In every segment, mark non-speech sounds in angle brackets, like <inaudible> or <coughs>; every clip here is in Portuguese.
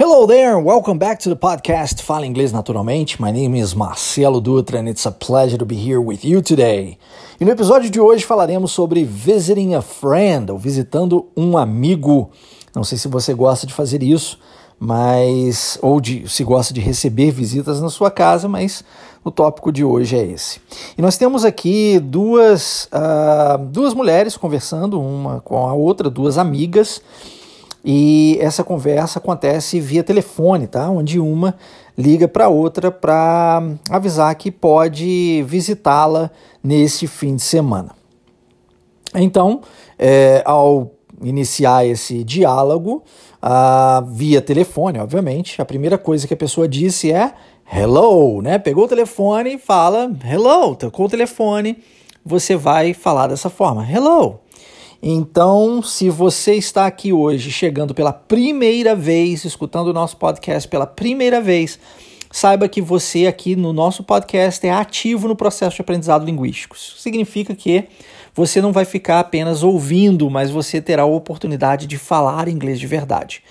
Hello there, welcome back to the podcast Fala Inglês Naturalmente. My name is Marcelo Dutra and it's a pleasure to be here with you today. E no episódio de hoje falaremos sobre visiting a friend, ou visitando um amigo. Não sei se você gosta de fazer isso, mas ou de se gosta de receber visitas na sua casa, mas o tópico de hoje é esse. E nós temos aqui duas, uh, duas mulheres conversando, uma com a outra, duas amigas. E essa conversa acontece via telefone, tá? Onde uma liga para outra para avisar que pode visitá-la nesse fim de semana. Então, é, ao iniciar esse diálogo uh, via telefone, obviamente, a primeira coisa que a pessoa disse é hello, né? Pegou o telefone e fala hello, tocou o telefone, você vai falar dessa forma, hello. Então, se você está aqui hoje, chegando pela primeira vez, escutando o nosso podcast pela primeira vez, saiba que você aqui no nosso podcast é ativo no processo de aprendizado linguístico. Isso significa que você não vai ficar apenas ouvindo, mas você terá a oportunidade de falar inglês de verdade.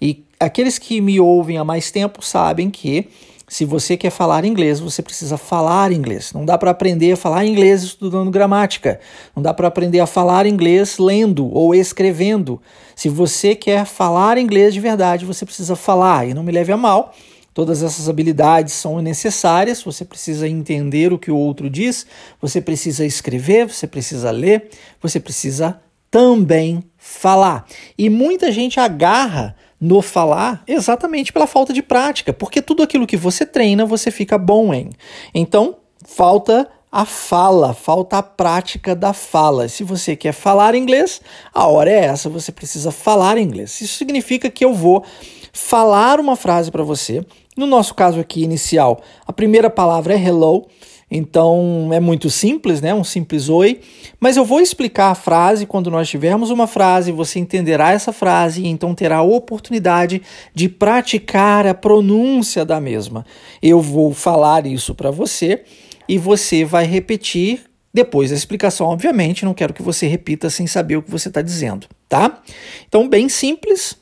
E aqueles que me ouvem há mais tempo sabem que se você quer falar inglês, você precisa falar inglês. Não dá para aprender a falar inglês estudando gramática. Não dá para aprender a falar inglês lendo ou escrevendo. Se você quer falar inglês de verdade, você precisa falar. E não me leve a mal, todas essas habilidades são necessárias. Você precisa entender o que o outro diz, você precisa escrever, você precisa ler, você precisa também falar. E muita gente agarra no falar exatamente pela falta de prática, porque tudo aquilo que você treina você fica bom em. Então, falta a fala, falta a prática da fala. Se você quer falar inglês, a hora é essa, você precisa falar inglês. Isso significa que eu vou falar uma frase para você. No nosso caso aqui inicial, a primeira palavra é hello. Então é muito simples, né? Um simples oi. Mas eu vou explicar a frase quando nós tivermos uma frase, você entenderá essa frase e então terá a oportunidade de praticar a pronúncia da mesma. Eu vou falar isso para você e você vai repetir depois da explicação, obviamente. Não quero que você repita sem saber o que você está dizendo, tá? Então, bem simples,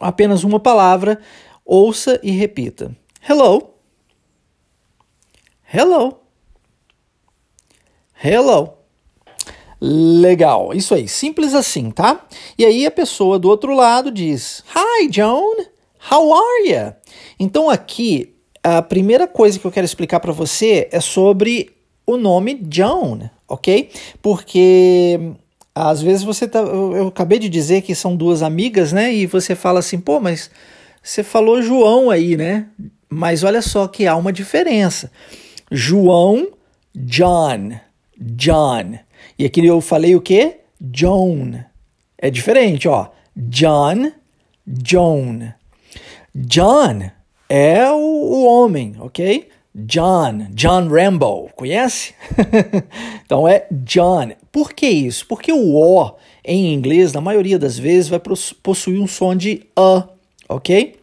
apenas uma palavra. Ouça e repita. Hello. Hello. Hello. Legal, isso aí, simples assim, tá? E aí a pessoa do outro lado diz: Hi, Joan, how are you? Então aqui a primeira coisa que eu quero explicar para você é sobre o nome Joan, ok? Porque às vezes você tá. Eu acabei de dizer que são duas amigas, né? E você fala assim, pô, mas você falou João aí, né? Mas olha só que há uma diferença. João, John, John. E aqui eu falei o quê? Joan. É diferente, ó. John, Joan. John é o, o homem, ok? John, John Rambo, conhece? <laughs> então é John. Por que isso? Porque o O em inglês, na maioria das vezes, vai possuir um som de A, ok?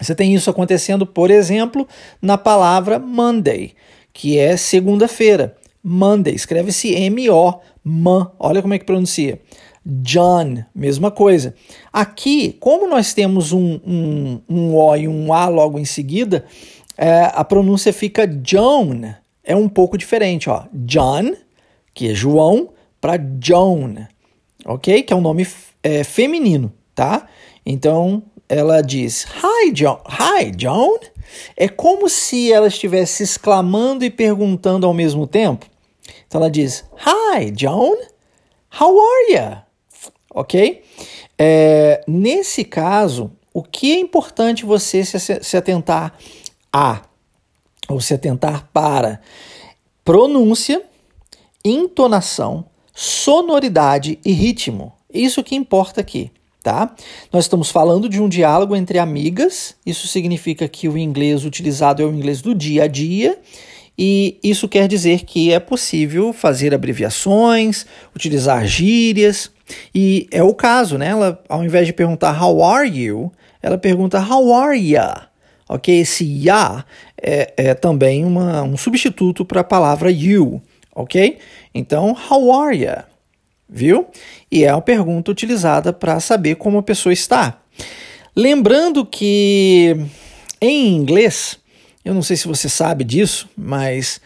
Você tem isso acontecendo, por exemplo, na palavra Monday, que é segunda-feira. Monday, escreve-se M-O, man. Olha como é que pronuncia. John, mesma coisa. Aqui, como nós temos um, um, um O e um A logo em seguida, é, a pronúncia fica John. É um pouco diferente, ó. John, que é João, para Joan, ok? Que é um nome é, feminino, tá? Então, ela diz Hi, John. Hi, John. É como se ela estivesse exclamando e perguntando ao mesmo tempo. Então ela diz Hi, John. How are you? Ok? É, nesse caso, o que é importante você se, se atentar a, ou se atentar para pronúncia, entonação, sonoridade e ritmo. Isso que importa aqui tá? Nós estamos falando de um diálogo entre amigas, isso significa que o inglês utilizado é o inglês do dia a dia, e isso quer dizer que é possível fazer abreviações, utilizar gírias, e é o caso, né? Ela, ao invés de perguntar how are you, ela pergunta how are ya? Ok? Esse ya é, é também uma, um substituto para a palavra you, ok? Então, how are ya? Viu? E é uma pergunta utilizada para saber como a pessoa está. Lembrando que em inglês, eu não sei se você sabe disso, mas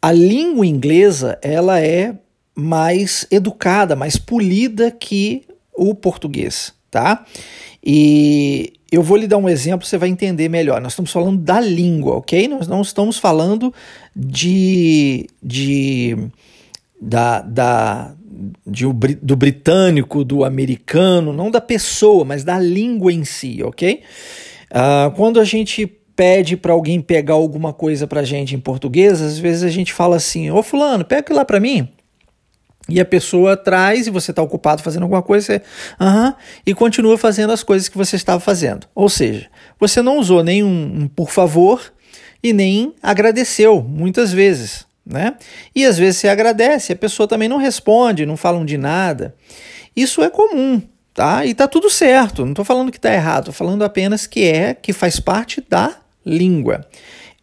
a língua inglesa ela é mais educada, mais polida que o português, tá? E eu vou lhe dar um exemplo, você vai entender melhor. Nós estamos falando da língua, ok? Nós não estamos falando de, de da, da de, do britânico, do americano, não da pessoa, mas da língua em si, ok? Uh, quando a gente pede para alguém pegar alguma coisa para gente em português, às vezes a gente fala assim: Ô Fulano, pega aquilo lá para mim. E a pessoa traz e você está ocupado fazendo alguma coisa, você, uh -huh, e continua fazendo as coisas que você estava fazendo. Ou seja, você não usou nem um, um por favor e nem agradeceu, muitas vezes. Né? E às vezes você agradece, a pessoa também não responde, não falam de nada. Isso é comum, tá? E tá tudo certo. Não estou falando que está errado, estou falando apenas que é que faz parte da língua.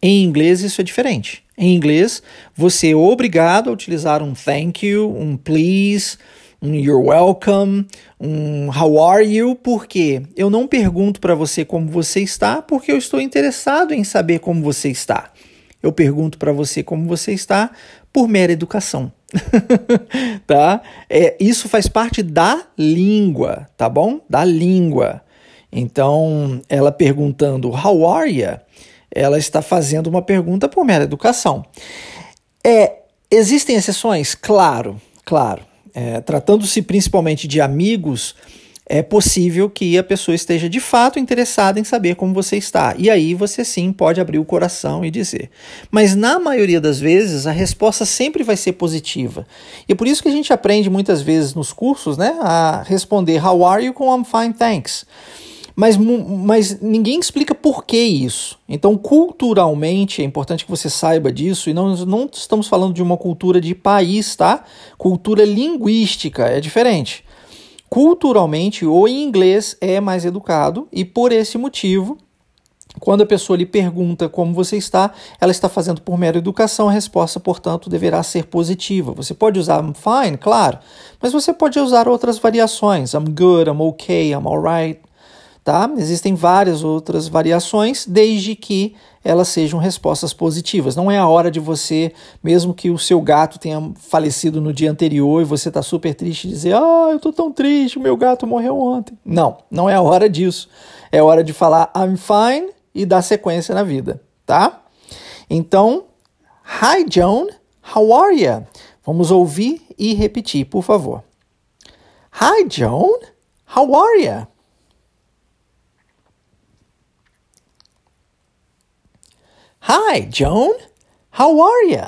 Em inglês isso é diferente. Em inglês, você é obrigado a utilizar um thank you, um please, um you're welcome, um how are you, porque eu não pergunto para você como você está, porque eu estou interessado em saber como você está. Eu pergunto para você como você está por mera educação. <laughs> tá? É, isso faz parte da língua, tá bom? Da língua. Então, ela perguntando how are you? ela está fazendo uma pergunta por mera educação. É, existem exceções? Claro, claro. É, Tratando-se principalmente de amigos, é possível que a pessoa esteja de fato interessada em saber como você está. E aí você sim pode abrir o coração e dizer. Mas na maioria das vezes a resposta sempre vai ser positiva. E é por isso que a gente aprende muitas vezes nos cursos né, a responder How are you com I'm fine, thanks mas, mas ninguém explica por que isso. Então, culturalmente, é importante que você saiba disso, e não, não estamos falando de uma cultura de país, tá? Cultura linguística é diferente. Culturalmente, o inglês é mais educado, e por esse motivo, quando a pessoa lhe pergunta como você está, ela está fazendo por mera educação, a resposta, portanto, deverá ser positiva. Você pode usar I'm fine, claro, mas você pode usar outras variações. I'm good, I'm okay, I'm alright tá? Existem várias outras variações, desde que elas sejam respostas positivas. Não é a hora de você, mesmo que o seu gato tenha falecido no dia anterior e você está super triste, dizer: Ah, eu estou tão triste, meu gato morreu ontem. Não, não é a hora disso. É hora de falar I'm fine e dar sequência na vida, tá? Então, Hi Joan, how are you? Vamos ouvir e repetir, por favor. Hi Joan, how are you? Hi, Joan. How are you?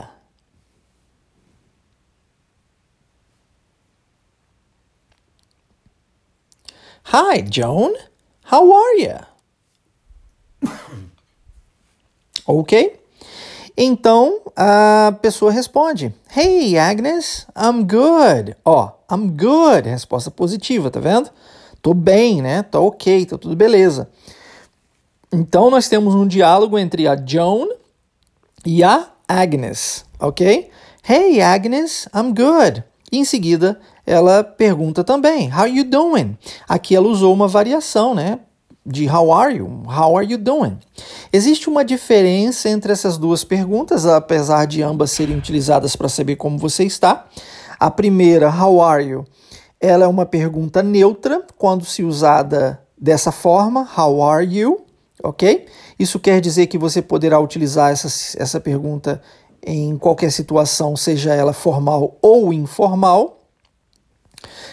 Hi, Joan. How are you? <coughs> ok? Então a pessoa responde: Hey, Agnes, I'm good. Ó, I'm good. Resposta positiva, tá vendo? Tô bem, né? Tô ok, tá tudo beleza. Então nós temos um diálogo entre a Joan e a Agnes, ok? Hey Agnes, I'm good. E em seguida ela pergunta também, How you doing? Aqui ela usou uma variação, né? De how are you? How are you doing? Existe uma diferença entre essas duas perguntas, apesar de ambas serem utilizadas para saber como você está. A primeira, how are you? Ela é uma pergunta neutra quando se usada dessa forma, how are you? Ok? Isso quer dizer que você poderá utilizar essa, essa pergunta em qualquer situação, seja ela formal ou informal.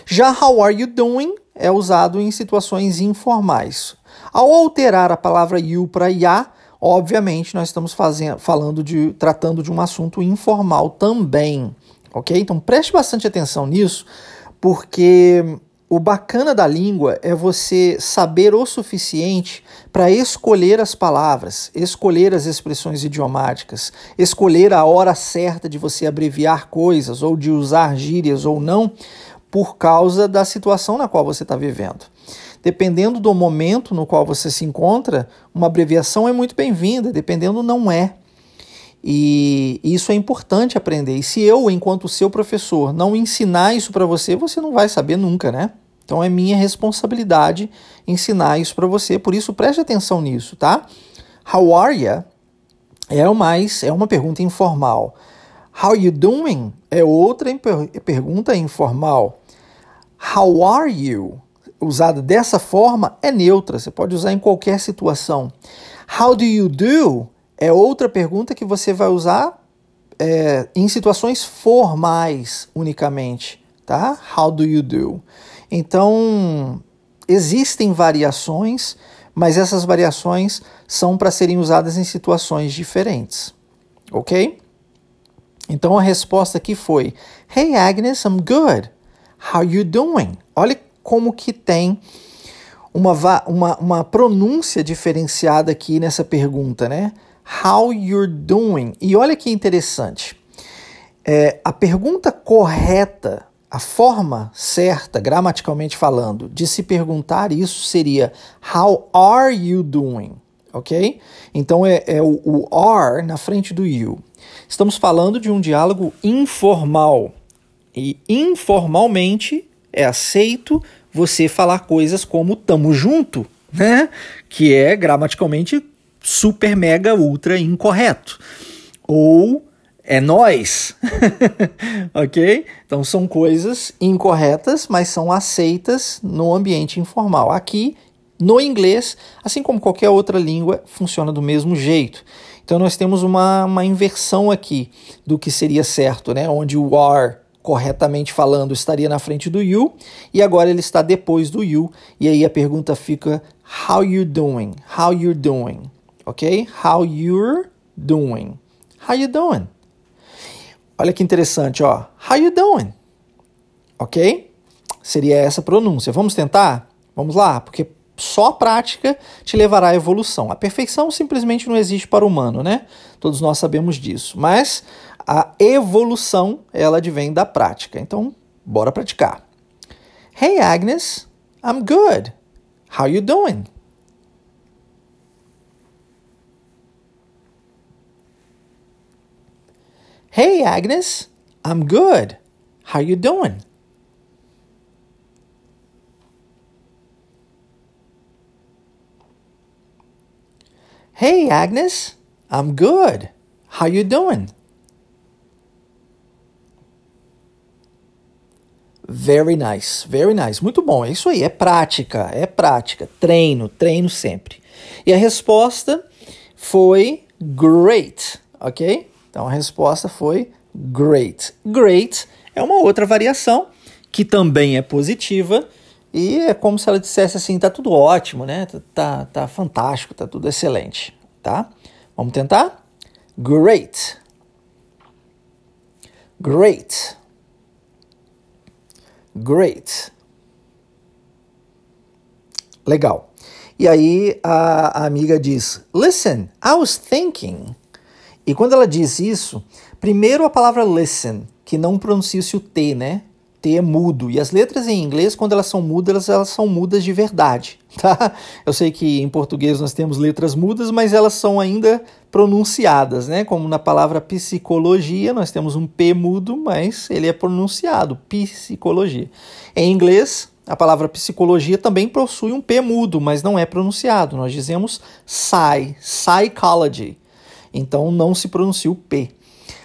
Já how are you doing é usado em situações informais. Ao alterar a palavra you para ya, obviamente nós estamos fazendo, falando de tratando de um assunto informal também, ok? Então preste bastante atenção nisso, porque o bacana da língua é você saber o suficiente para escolher as palavras, escolher as expressões idiomáticas, escolher a hora certa de você abreviar coisas ou de usar gírias ou não, por causa da situação na qual você está vivendo. Dependendo do momento no qual você se encontra, uma abreviação é muito bem-vinda, dependendo, não é. E isso é importante aprender. E se eu, enquanto seu professor, não ensinar isso para você, você não vai saber nunca, né? Então é minha responsabilidade ensinar isso para você, por isso preste atenção nisso, tá? How are you? É mais é uma pergunta informal. How you doing? É outra pergunta informal. How are you? Usada dessa forma é neutra, você pode usar em qualquer situação. How do you do? É outra pergunta que você vai usar é, em situações formais unicamente, tá? How do you do? Então, existem variações, mas essas variações são para serem usadas em situações diferentes, ok? Então a resposta aqui foi: Hey Agnes, I'm good. How you doing? Olha como que tem uma, uma, uma pronúncia diferenciada aqui nessa pergunta, né? How you're doing? E olha que interessante. É, a pergunta correta, a forma certa, gramaticalmente falando, de se perguntar isso seria How are you doing? Ok? Então é, é o, o are na frente do you. Estamos falando de um diálogo informal. E informalmente é aceito você falar coisas como tamo junto, né? Que é gramaticalmente super mega ultra incorreto. Ou é nós. <laughs> OK? Então são coisas incorretas, mas são aceitas no ambiente informal. Aqui no inglês, assim como qualquer outra língua, funciona do mesmo jeito. Então nós temos uma, uma inversão aqui do que seria certo, né? Onde o are corretamente falando, estaria na frente do you, e agora ele está depois do you, e aí a pergunta fica how you doing? How you doing? OK? How you're doing? How you doing? Olha que interessante, ó. How you doing? OK? Seria essa pronúncia. Vamos tentar? Vamos lá, porque só a prática te levará à evolução. A perfeição simplesmente não existe para o humano, né? Todos nós sabemos disso. Mas a evolução, ela advém da prática. Então, bora praticar. Hey Agnes, I'm good. How you doing? Hey Agnes, I'm good. How you doing? Hey Agnes, I'm good. How you doing? Very nice, very nice. Muito bom. É isso aí, é prática, é prática. Treino, treino sempre. E a resposta foi great, ok? Então a resposta foi great. Great é uma outra variação que também é positiva e é como se ela dissesse assim, tá tudo ótimo, né? Tá, tá, tá fantástico, tá tudo excelente, tá? Vamos tentar? Great. Great. Great. Legal. E aí a, a, amiga diz: Listen, I was thinking. E quando ela diz isso, primeiro a palavra listen, que não pronuncia-se o T, né? T é mudo. E as letras em inglês, quando elas são mudas, elas são mudas de verdade, <laughs> tá? Eu sei que em português nós temos letras mudas, mas elas são ainda pronunciadas, né? Como na palavra psicologia, nós temos um P mudo, mas ele é pronunciado, psicologia. Em inglês, a palavra psicologia também possui um P mudo, mas não é pronunciado. Nós dizemos psy, psychology. Então não se pronuncia o P.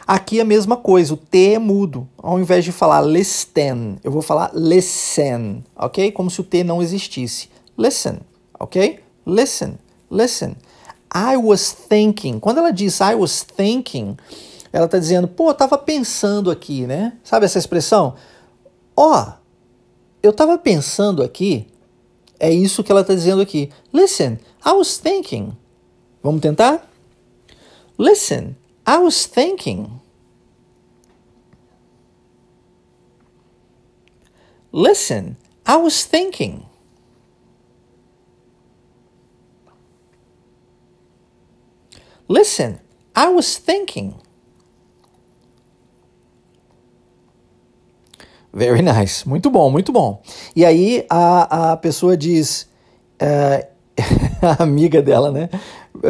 Aqui é a mesma coisa, o T é mudo. Ao invés de falar listen, eu vou falar listen, ok? Como se o T não existisse. Listen, ok? Listen, listen. I was thinking. Quando ela diz I was thinking, ela está dizendo, pô, eu estava pensando aqui, né? Sabe essa expressão? Ó, oh, eu estava pensando aqui. É isso que ela está dizendo aqui. Listen, I was thinking. Vamos tentar? Listen, I was thinking. Listen, I was thinking. Listen, I was thinking. Very <laughs> nice. Muito bom, muito bom. E aí a, a pessoa diz, uh, <laughs> a amiga dela, né?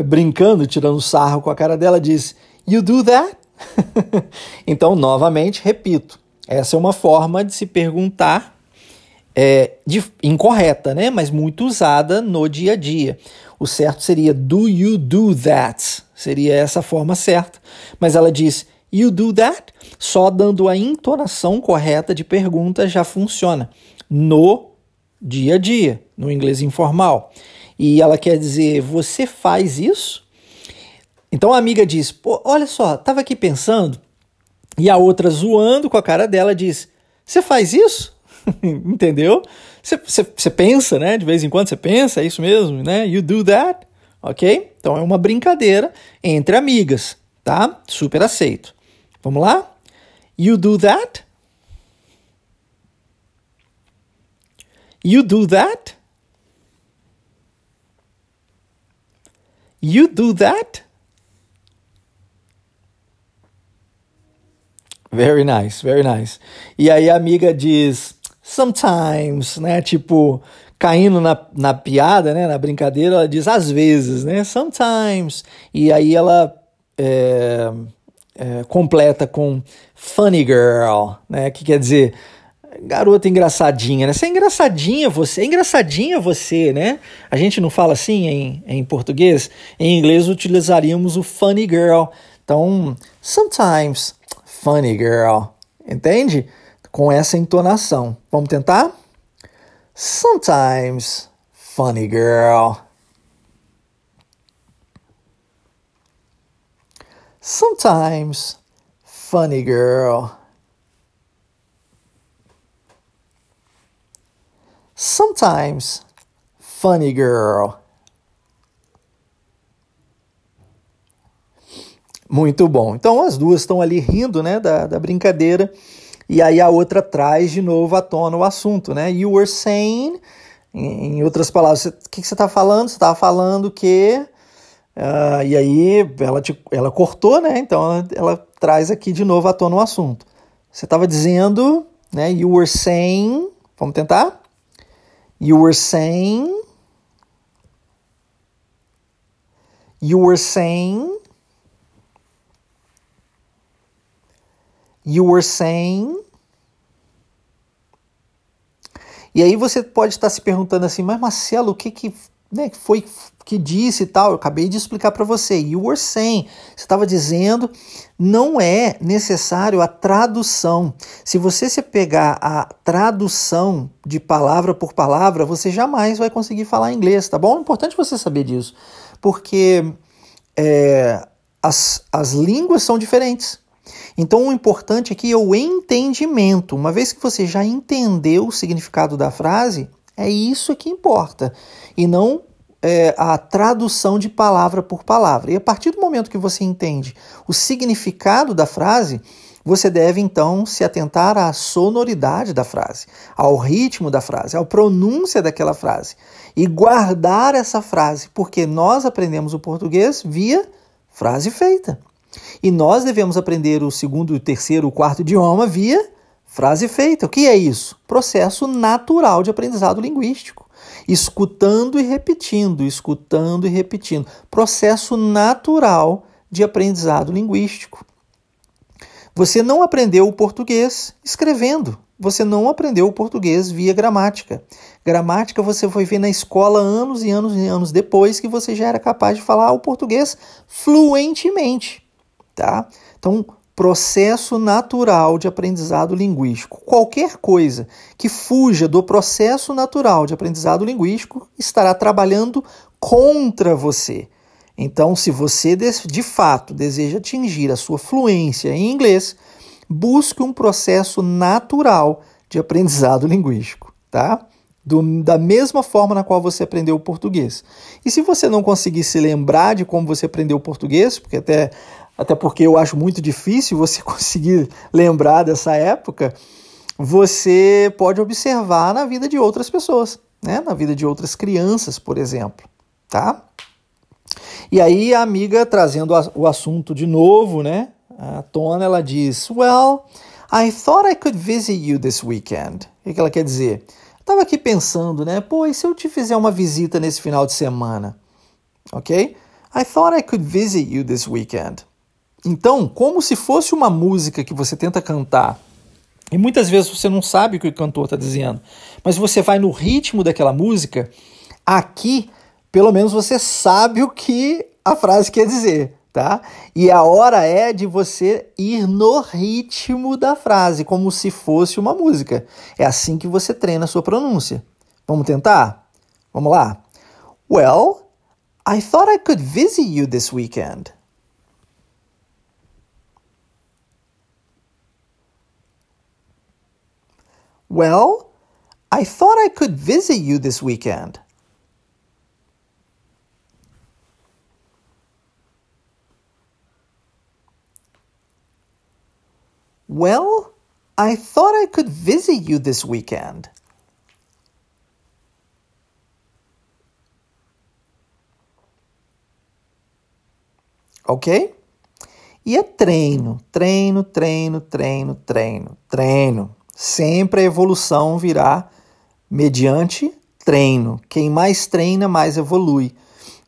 Brincando, tirando sarro com a cara dela, diz: You do that? <laughs> então, novamente, repito, essa é uma forma de se perguntar é, de, incorreta, né? Mas muito usada no dia a dia. O certo seria do you do that? Seria essa a forma certa. Mas ela diz you do that? Só dando a entonação correta de pergunta já funciona. No dia a dia, no inglês informal. E ela quer dizer, você faz isso? Então a amiga diz, olha só, tava aqui pensando. E a outra zoando com a cara dela diz, você faz isso? <laughs> Entendeu? Você pensa, né? De vez em quando você pensa, é isso mesmo, né? You do that, ok? Então é uma brincadeira entre amigas, tá? Super aceito. Vamos lá? You do that? You do that? You do that? Very nice, very nice. E aí a amiga diz, sometimes, né? Tipo, caindo na, na piada, né? Na brincadeira, ela diz às vezes, né? Sometimes. E aí ela é, é, completa com funny girl, né? Que quer dizer garota engraçadinha, né? Você é engraçadinha você, é engraçadinha você, né? A gente não fala assim em, em português. Em inglês utilizaríamos o funny girl. Então, sometimes funny girl, entende? Com essa entonação. Vamos tentar? Sometimes funny girl. Sometimes funny girl. Sometimes funny girl. Muito bom. Então as duas estão ali rindo né, da, da brincadeira. E aí a outra traz de novo à tona o assunto, né? You were saying, em, outras palavras, o que, que você está falando? Você estava falando que. Uh, e aí ela, te, ela cortou, né? Então ela, ela traz aqui de novo à tona o assunto. Você estava dizendo, né? You were saying. Vamos tentar? You were saying. You were saying. You were saying. E aí você pode estar se perguntando assim, mas Marcelo, o que, que né, foi que disse e tal? Eu acabei de explicar para você. You were saying. Você estava dizendo, não é necessário a tradução. Se você se pegar a tradução de palavra por palavra, você jamais vai conseguir falar inglês, tá bom? É importante você saber disso, porque é, as, as línguas são diferentes. Então o importante aqui é o entendimento. Uma vez que você já entendeu o significado da frase, é isso que importa. E não é, a tradução de palavra por palavra. E a partir do momento que você entende o significado da frase, você deve então se atentar à sonoridade da frase, ao ritmo da frase, à pronúncia daquela frase e guardar essa frase, porque nós aprendemos o português via frase feita. E nós devemos aprender o segundo, o terceiro, o quarto idioma via frase feita. O que é isso? Processo natural de aprendizado linguístico. Escutando e repetindo, escutando e repetindo. Processo natural de aprendizado linguístico. Você não aprendeu o português escrevendo. Você não aprendeu o português via gramática. Gramática você foi ver na escola anos e anos e anos depois que você já era capaz de falar o português fluentemente tá? Então, processo natural de aprendizado linguístico. Qualquer coisa que fuja do processo natural de aprendizado linguístico estará trabalhando contra você. Então, se você de fato deseja atingir a sua fluência em inglês, busque um processo natural de aprendizado <laughs> linguístico, tá? Do, da mesma forma na qual você aprendeu o português. E se você não conseguir se lembrar de como você aprendeu o português, porque até até porque eu acho muito difícil você <laughs> conseguir lembrar dessa época, você pode observar na vida de outras pessoas, né? na vida de outras crianças, por exemplo. Tá? E aí a amiga trazendo o assunto de novo, né? A Tona ela diz: Well, I thought I could visit you this weekend. O que ela quer dizer? Estava aqui pensando, né? Pô, e se eu te fizer uma visita nesse final de semana? Ok? I thought I could visit you this weekend. Então, como se fosse uma música que você tenta cantar E muitas vezes você não sabe o que o cantor está dizendo, mas você vai no ritmo daquela música, aqui, pelo menos você sabe o que a frase quer dizer, tá? E a hora é de você ir no ritmo da frase, como se fosse uma música. É assim que você treina a sua pronúncia. Vamos tentar? Vamos lá? Well, I thought I could visit you this weekend. Well, I thought I could visit you this weekend. Well, I thought I could visit you this weekend. Ok? E é treino, treino, treino, treino, treino, treino. Sempre a evolução virá mediante treino. Quem mais treina, mais evolui.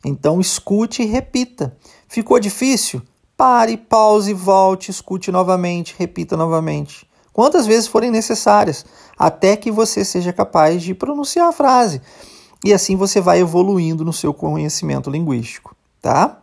Então escute e repita. Ficou difícil? Pare, pause, volte, escute novamente, repita novamente. Quantas vezes forem necessárias, até que você seja capaz de pronunciar a frase. E assim você vai evoluindo no seu conhecimento linguístico, tá?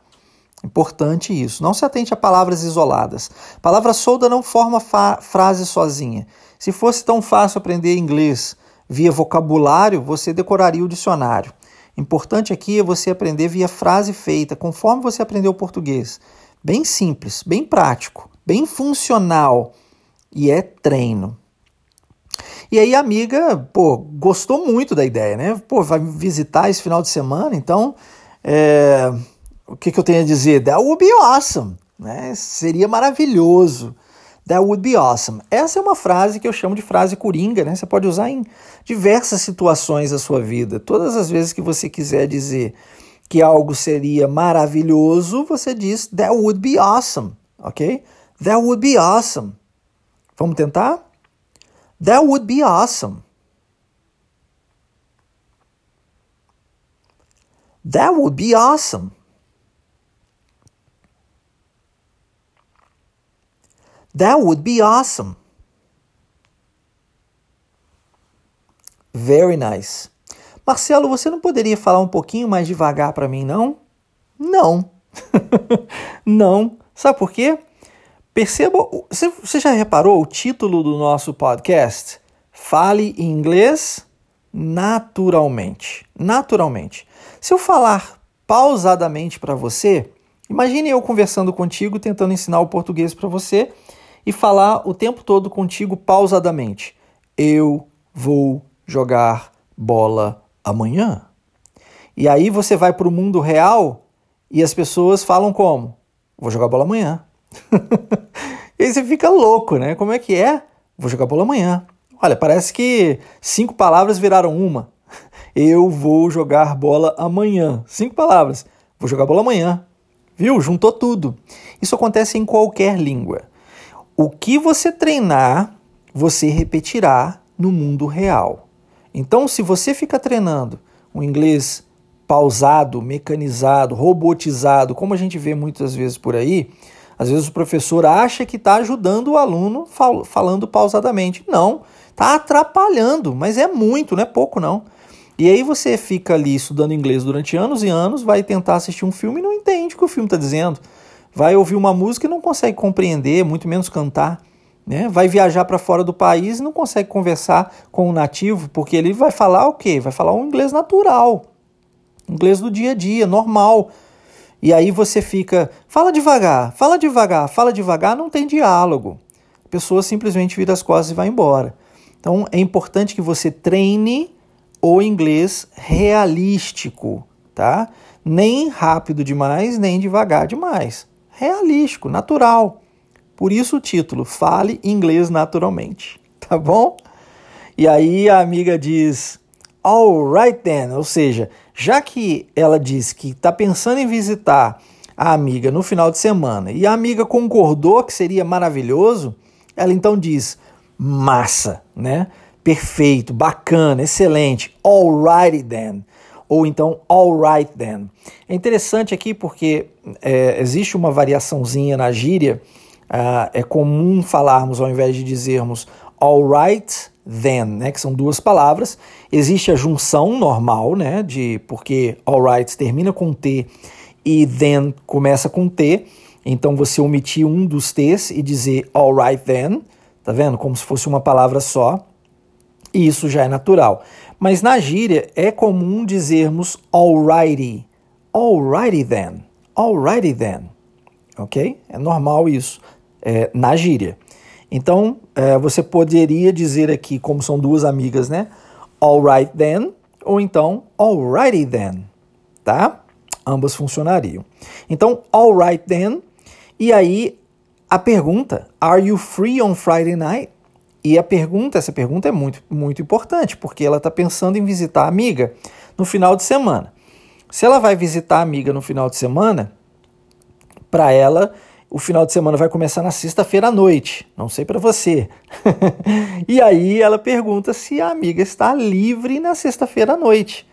Importante isso. Não se atente a palavras isoladas. Palavra solda não forma frase sozinha. Se fosse tão fácil aprender inglês via vocabulário, você decoraria o dicionário. Importante aqui é você aprender via frase feita, conforme você aprendeu o português. Bem simples, bem prático, bem funcional e é treino. E aí a amiga, pô, gostou muito da ideia, né? Pô, vai me visitar esse final de semana, então é... o que, que eu tenho a dizer? That would be awesome, né? Seria maravilhoso. That would be awesome. Essa é uma frase que eu chamo de frase coringa, né? Você pode usar em diversas situações da sua vida. Todas as vezes que você quiser dizer que algo seria maravilhoso, você diz that would be awesome, ok? That would be awesome. Vamos tentar? That would be awesome. That would be awesome. That would be awesome. Very nice. Marcelo, você não poderia falar um pouquinho mais devagar para mim, não? Não. <laughs> não. Sabe por quê? Perceba, você já reparou o título do nosso podcast? Fale inglês naturalmente. Naturalmente. Se eu falar pausadamente para você, imagine eu conversando contigo, tentando ensinar o português para você e falar o tempo todo contigo pausadamente. Eu vou jogar bola amanhã. E aí você vai para o mundo real e as pessoas falam como? Vou jogar bola amanhã. <laughs> e aí você fica louco, né? Como é que é? Vou jogar bola amanhã. Olha, parece que cinco palavras viraram uma. <laughs> Eu vou jogar bola amanhã. Cinco palavras. Vou jogar bola amanhã. Viu? Juntou tudo. Isso acontece em qualquer língua. O que você treinar, você repetirá no mundo real. Então, se você fica treinando o inglês pausado, mecanizado, robotizado, como a gente vê muitas vezes por aí, às vezes o professor acha que está ajudando o aluno fal falando pausadamente. Não, está atrapalhando, mas é muito, não é pouco não. E aí você fica ali estudando inglês durante anos e anos, vai tentar assistir um filme e não entende o que o filme está dizendo vai ouvir uma música e não consegue compreender, muito menos cantar. Né? Vai viajar para fora do país e não consegue conversar com o nativo, porque ele vai falar o quê? Vai falar um inglês natural, inglês do dia a dia, normal. E aí você fica, fala devagar, fala devagar, fala devagar, não tem diálogo. A pessoa simplesmente vira as costas e vai embora. Então é importante que você treine o inglês realístico, tá? Nem rápido demais, nem devagar demais realístico, natural. Por isso o título, Fale Inglês Naturalmente. <laughs> Tá bom? E aí a amiga diz, alright then, ou seja, já que ela disse que está pensando em visitar a amiga no final de semana e a amiga concordou que seria maravilhoso, ela então diz, massa, né? Perfeito, bacana, excelente, alrighty then ou então alright then. É interessante aqui porque é, existe uma variaçãozinha na gíria. Uh, é comum falarmos, ao invés de dizermos alright then, né, que são duas palavras. Existe a junção normal, né, de porque alright termina com T e then começa com T. Então você omitir um dos T's e dizer alright then, tá vendo? Como se fosse uma palavra só. E isso já é natural. Mas na gíria é comum dizermos alrighty. Alrighty then. Alrighty then. Ok? É normal isso é, na gíria. Então, é, você poderia dizer aqui, como são duas amigas, né? Alright then, ou então alrighty then, tá? Ambas funcionariam. Então, alright then, e aí a pergunta, are you free on Friday night? E a pergunta, essa pergunta é muito, muito importante, porque ela está pensando em visitar a amiga no final de semana. Se ela vai visitar a amiga no final de semana, para ela o final de semana vai começar na sexta-feira à noite, não sei para você. <laughs> e aí ela pergunta se a amiga está livre na sexta-feira à noite,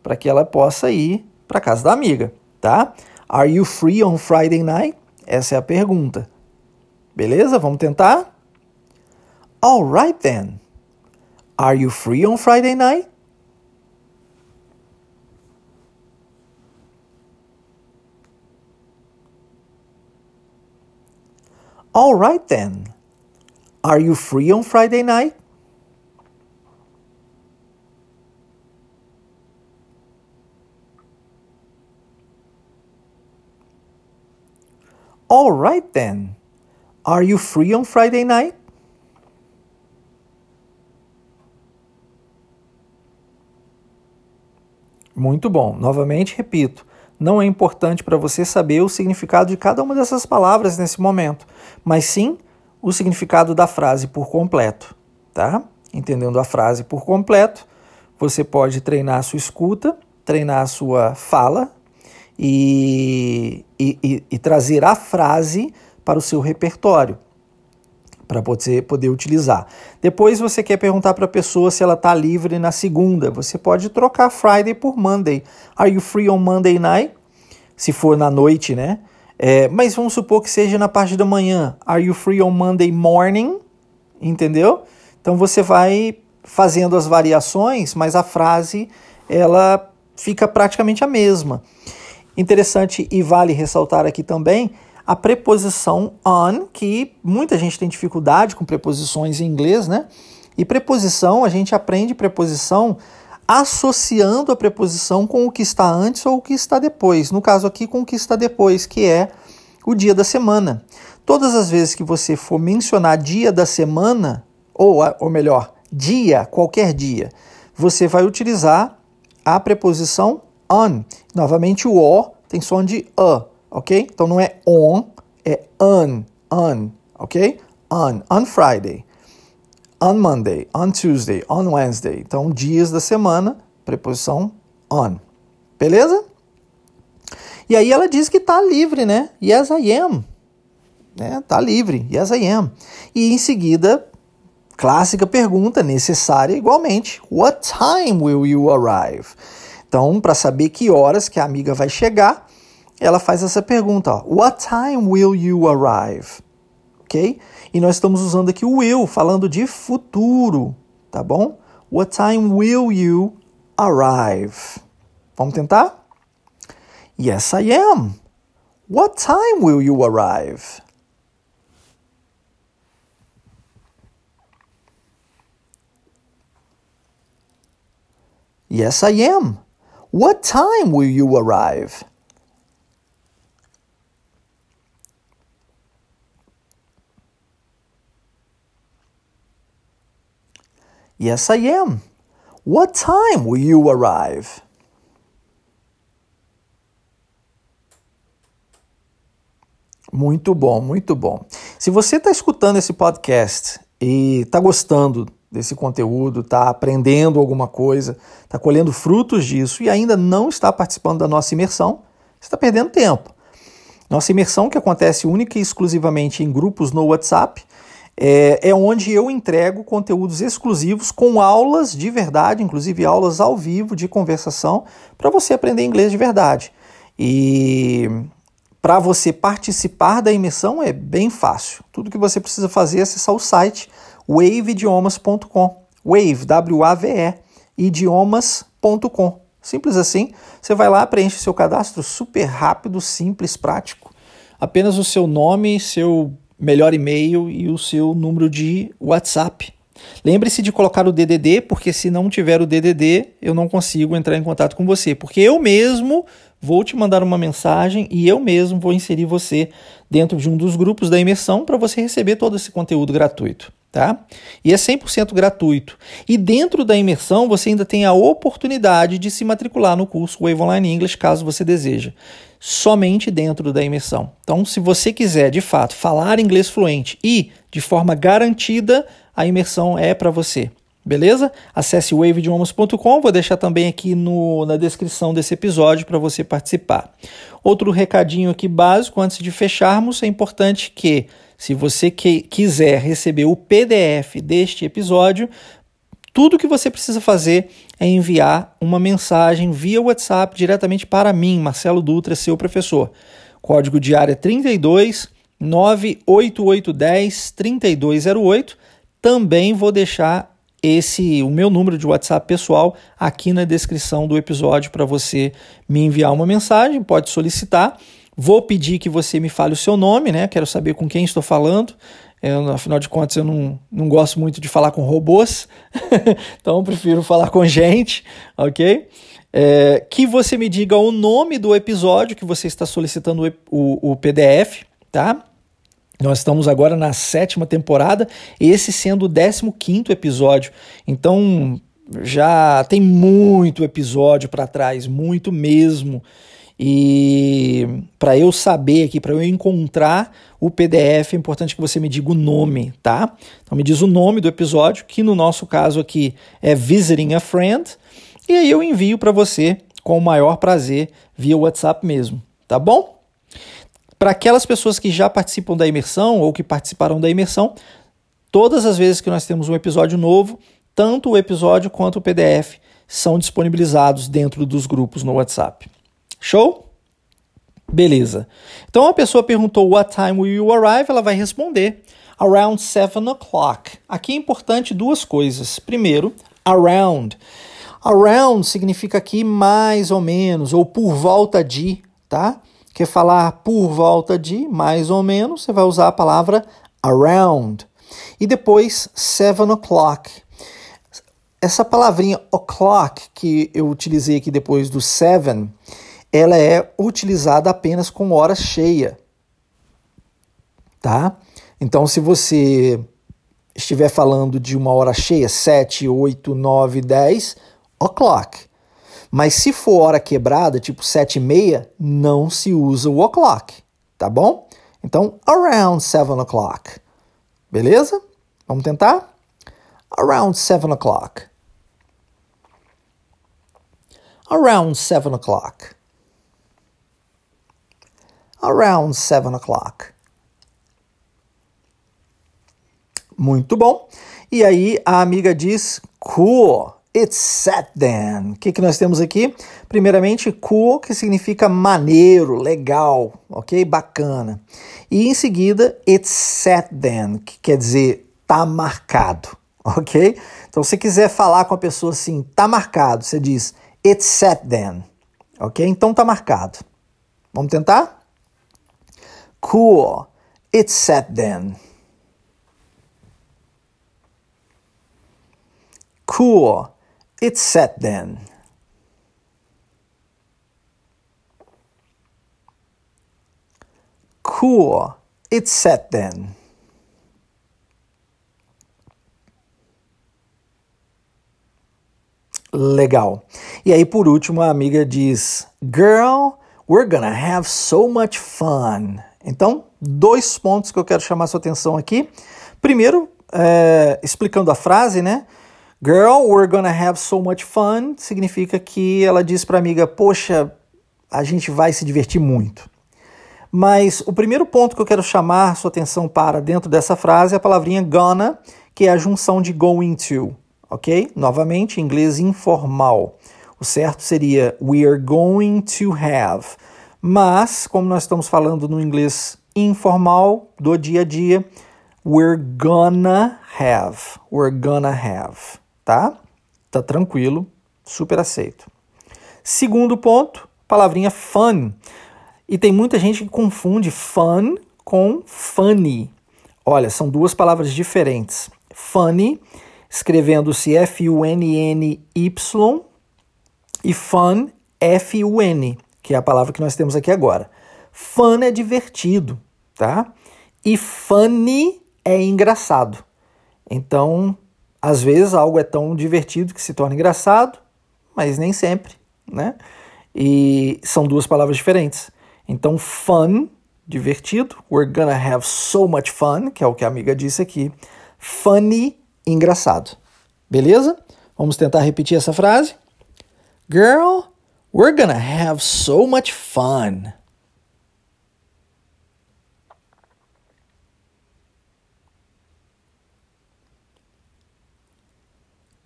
para que ela possa ir para casa da amiga, tá? Are you free on Friday night? Essa é a pergunta. Beleza? Vamos tentar? All right then. Are you free on Friday night? All right then. Are you free on Friday night? All right then. Are you free on Friday night? Muito bom. Novamente repito não é importante para você saber o significado de cada uma dessas palavras nesse momento, mas sim o significado da frase por completo, tá? Entendendo a frase por completo, você pode treinar a sua escuta, treinar a sua fala e, e, e, e trazer a frase para o seu repertório para você poder utilizar. Depois você quer perguntar para a pessoa se ela está livre na segunda. Você pode trocar Friday por Monday. Are you free on Monday night? Se for na noite, né? É, mas vamos supor que seja na parte da manhã. Are you free on Monday morning? Entendeu? Então você vai fazendo as variações, mas a frase ela fica praticamente a mesma. Interessante e vale ressaltar aqui também a preposição on, que muita gente tem dificuldade com preposições em inglês, né? E preposição, a gente aprende preposição associando a preposição com o que está antes ou o que está depois. No caso aqui, com o que está depois, que é o dia da semana. Todas as vezes que você for mencionar dia da semana, ou, ou melhor, dia, qualquer dia, você vai utilizar a preposição on. Novamente, o O tem som de A ok? Então não é on, é on, on, ok? On, on Friday, on Monday, on Tuesday, on Wednesday. Então dias da semana, preposição on. Beleza? E aí ela diz que está livre, né? Yes, I am. Né? Tá livre. Yes, I am. E em seguida, clássica pergunta, necessária igualmente. What time will you arrive? Então, para saber que horas que a amiga vai chegar, ela faz essa pergunta: ó, What time will you arrive? Ok? E nós estamos usando aqui o will, falando de futuro, tá bom? What time will you arrive? Vamos tentar? Yes, I am. What time will you arrive? Yes, I am. What time will you arrive? Yes, I am. What time will you arrive? Muito bom, muito bom. Se você está escutando esse podcast e está gostando desse conteúdo, está aprendendo alguma coisa, está colhendo frutos disso e ainda não está participando da nossa imersão, você está perdendo tempo. Nossa imersão, que acontece única e exclusivamente em grupos no WhatsApp, é, é onde eu entrego conteúdos exclusivos com aulas de verdade, inclusive aulas ao vivo de conversação, para você aprender inglês de verdade. E para você participar da imersão é bem fácil. Tudo que você precisa fazer é acessar o site waveidiomas.com. Wave, W-A-V-E, idiomas.com. Simples assim. Você vai lá, preenche seu cadastro super rápido, simples, prático. Apenas o seu nome, seu melhor e-mail e o seu número de WhatsApp. Lembre-se de colocar o DDD, porque se não tiver o DDD, eu não consigo entrar em contato com você, porque eu mesmo vou te mandar uma mensagem e eu mesmo vou inserir você dentro de um dos grupos da imersão para você receber todo esse conteúdo gratuito tá? E é 100% gratuito. E dentro da imersão você ainda tem a oportunidade de se matricular no curso Wave Online English, caso você deseja. Somente dentro da imersão. Então, se você quiser, de fato, falar inglês fluente e de forma garantida, a imersão é para você. Beleza? Acesse waveidiomas.com, vou deixar também aqui no, na descrição desse episódio para você participar. Outro recadinho aqui básico antes de fecharmos, é importante que se você que, quiser receber o PDF deste episódio, tudo que você precisa fazer é enviar uma mensagem via WhatsApp diretamente para mim, Marcelo Dutra, seu professor. Código de área 32 98810 3208. Também vou deixar esse o meu número de WhatsApp pessoal aqui na descrição do episódio para você me enviar uma mensagem, pode solicitar. Vou pedir que você me fale o seu nome, né? Quero saber com quem estou falando. Eu, afinal de contas, eu não, não gosto muito de falar com robôs, <laughs> então prefiro falar com gente, ok? É, que você me diga o nome do episódio que você está solicitando o, o, o PDF, tá? Nós estamos agora na sétima temporada, esse sendo o 15 episódio. Então já tem muito episódio para trás, muito mesmo. E para eu saber aqui, para eu encontrar o PDF, é importante que você me diga o nome, tá? Então me diz o nome do episódio, que no nosso caso aqui é Visiting a Friend, e aí eu envio para você com o maior prazer via WhatsApp mesmo, tá bom? Para aquelas pessoas que já participam da imersão ou que participaram da imersão, todas as vezes que nós temos um episódio novo, tanto o episódio quanto o PDF são disponibilizados dentro dos grupos no WhatsApp. Show? Beleza. Então a pessoa perguntou what time will you arrive? Ela vai responder around 7 o'clock. Aqui é importante duas coisas. Primeiro, around. Around significa aqui mais ou menos ou por volta de, tá? quer falar por volta de, mais ou menos, você vai usar a palavra around. E depois, seven o'clock. Essa palavrinha o'clock que eu utilizei aqui depois do seven, ela é utilizada apenas com hora cheia. Tá? Então, se você estiver falando de uma hora cheia, 7, 8, 9, 10, o'clock. Mas se for hora quebrada, tipo 7 e meia, não se usa o o'clock, tá bom? Então, around 7 o'clock. Beleza? Vamos tentar? Around 7 o'clock. Around 7 o'clock. Around 7 o'clock. Muito bom. E aí a amiga diz cool. It's set then. O que, que nós temos aqui? Primeiramente, cool, que significa maneiro, legal, ok? Bacana. E em seguida, it's set then, que quer dizer tá marcado, <laughs> ok? Então, se quiser falar com a pessoa assim, tá marcado, você diz it's set then, ok? Então tá marcado. Vamos tentar? Cool, it's set then. Cool. It's set then. Cool. It's set then. Legal. E aí, por último, a amiga diz: Girl, we're gonna have so much fun. Então, dois pontos que eu quero chamar sua atenção aqui. Primeiro, é, explicando a frase, né? Girl, we're gonna have so much fun significa que ela diz para a amiga: Poxa, a gente vai se divertir muito. Mas o primeiro ponto que eu quero chamar sua atenção para dentro dessa frase é a palavrinha gonna, que é a junção de going to, ok? Novamente, em inglês informal. O certo seria we are going to have. Mas, como nós estamos falando no inglês informal, do dia a dia, we're gonna have. We're gonna have, tá? Tá tranquilo, super aceito. Segundo ponto, palavrinha fun. E tem muita gente que confunde fun com funny. Olha, são duas palavras diferentes. Funny, escrevendo-se F-U-N-N-Y, e fun, F-U-N, que é a palavra que nós temos aqui agora. Fun é divertido, tá? E funny é engraçado. Então, às vezes algo é tão divertido que se torna engraçado, mas nem sempre, né? E são duas palavras diferentes. Então, fun, divertido. We're gonna have so much fun, que é o que a amiga disse aqui. Funny, engraçado. Beleza? Vamos tentar repetir essa frase. Girl, we're gonna have so much fun.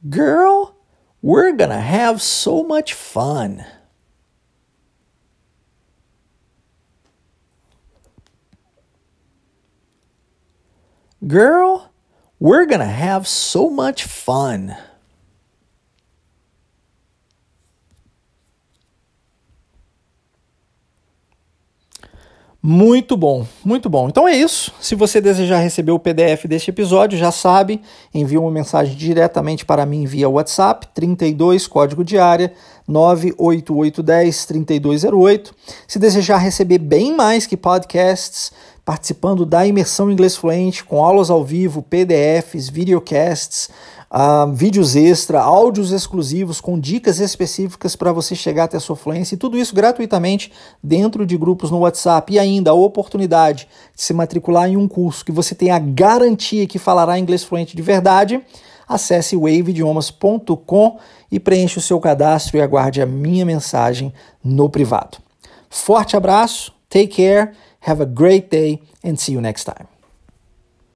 Girl, we're gonna have so much fun. Girl, we're gonna have so much fun. Muito bom, muito bom. Então é isso. Se você desejar receber o PDF deste episódio, já sabe, envie uma mensagem diretamente para mim via WhatsApp, 32 código de área 98810 3208. Se desejar receber bem mais que podcasts, participando da imersão inglês fluente com aulas ao vivo, PDFs, videocasts, uh, vídeos extra, áudios exclusivos com dicas específicas para você chegar até a sua fluência e tudo isso gratuitamente dentro de grupos no WhatsApp e ainda a oportunidade de se matricular em um curso que você tem a garantia que falará inglês fluente de verdade. Acesse waveidiomas.com e preencha o seu cadastro e aguarde a minha mensagem no privado. Forte abraço, take care, have a great day and see you next time.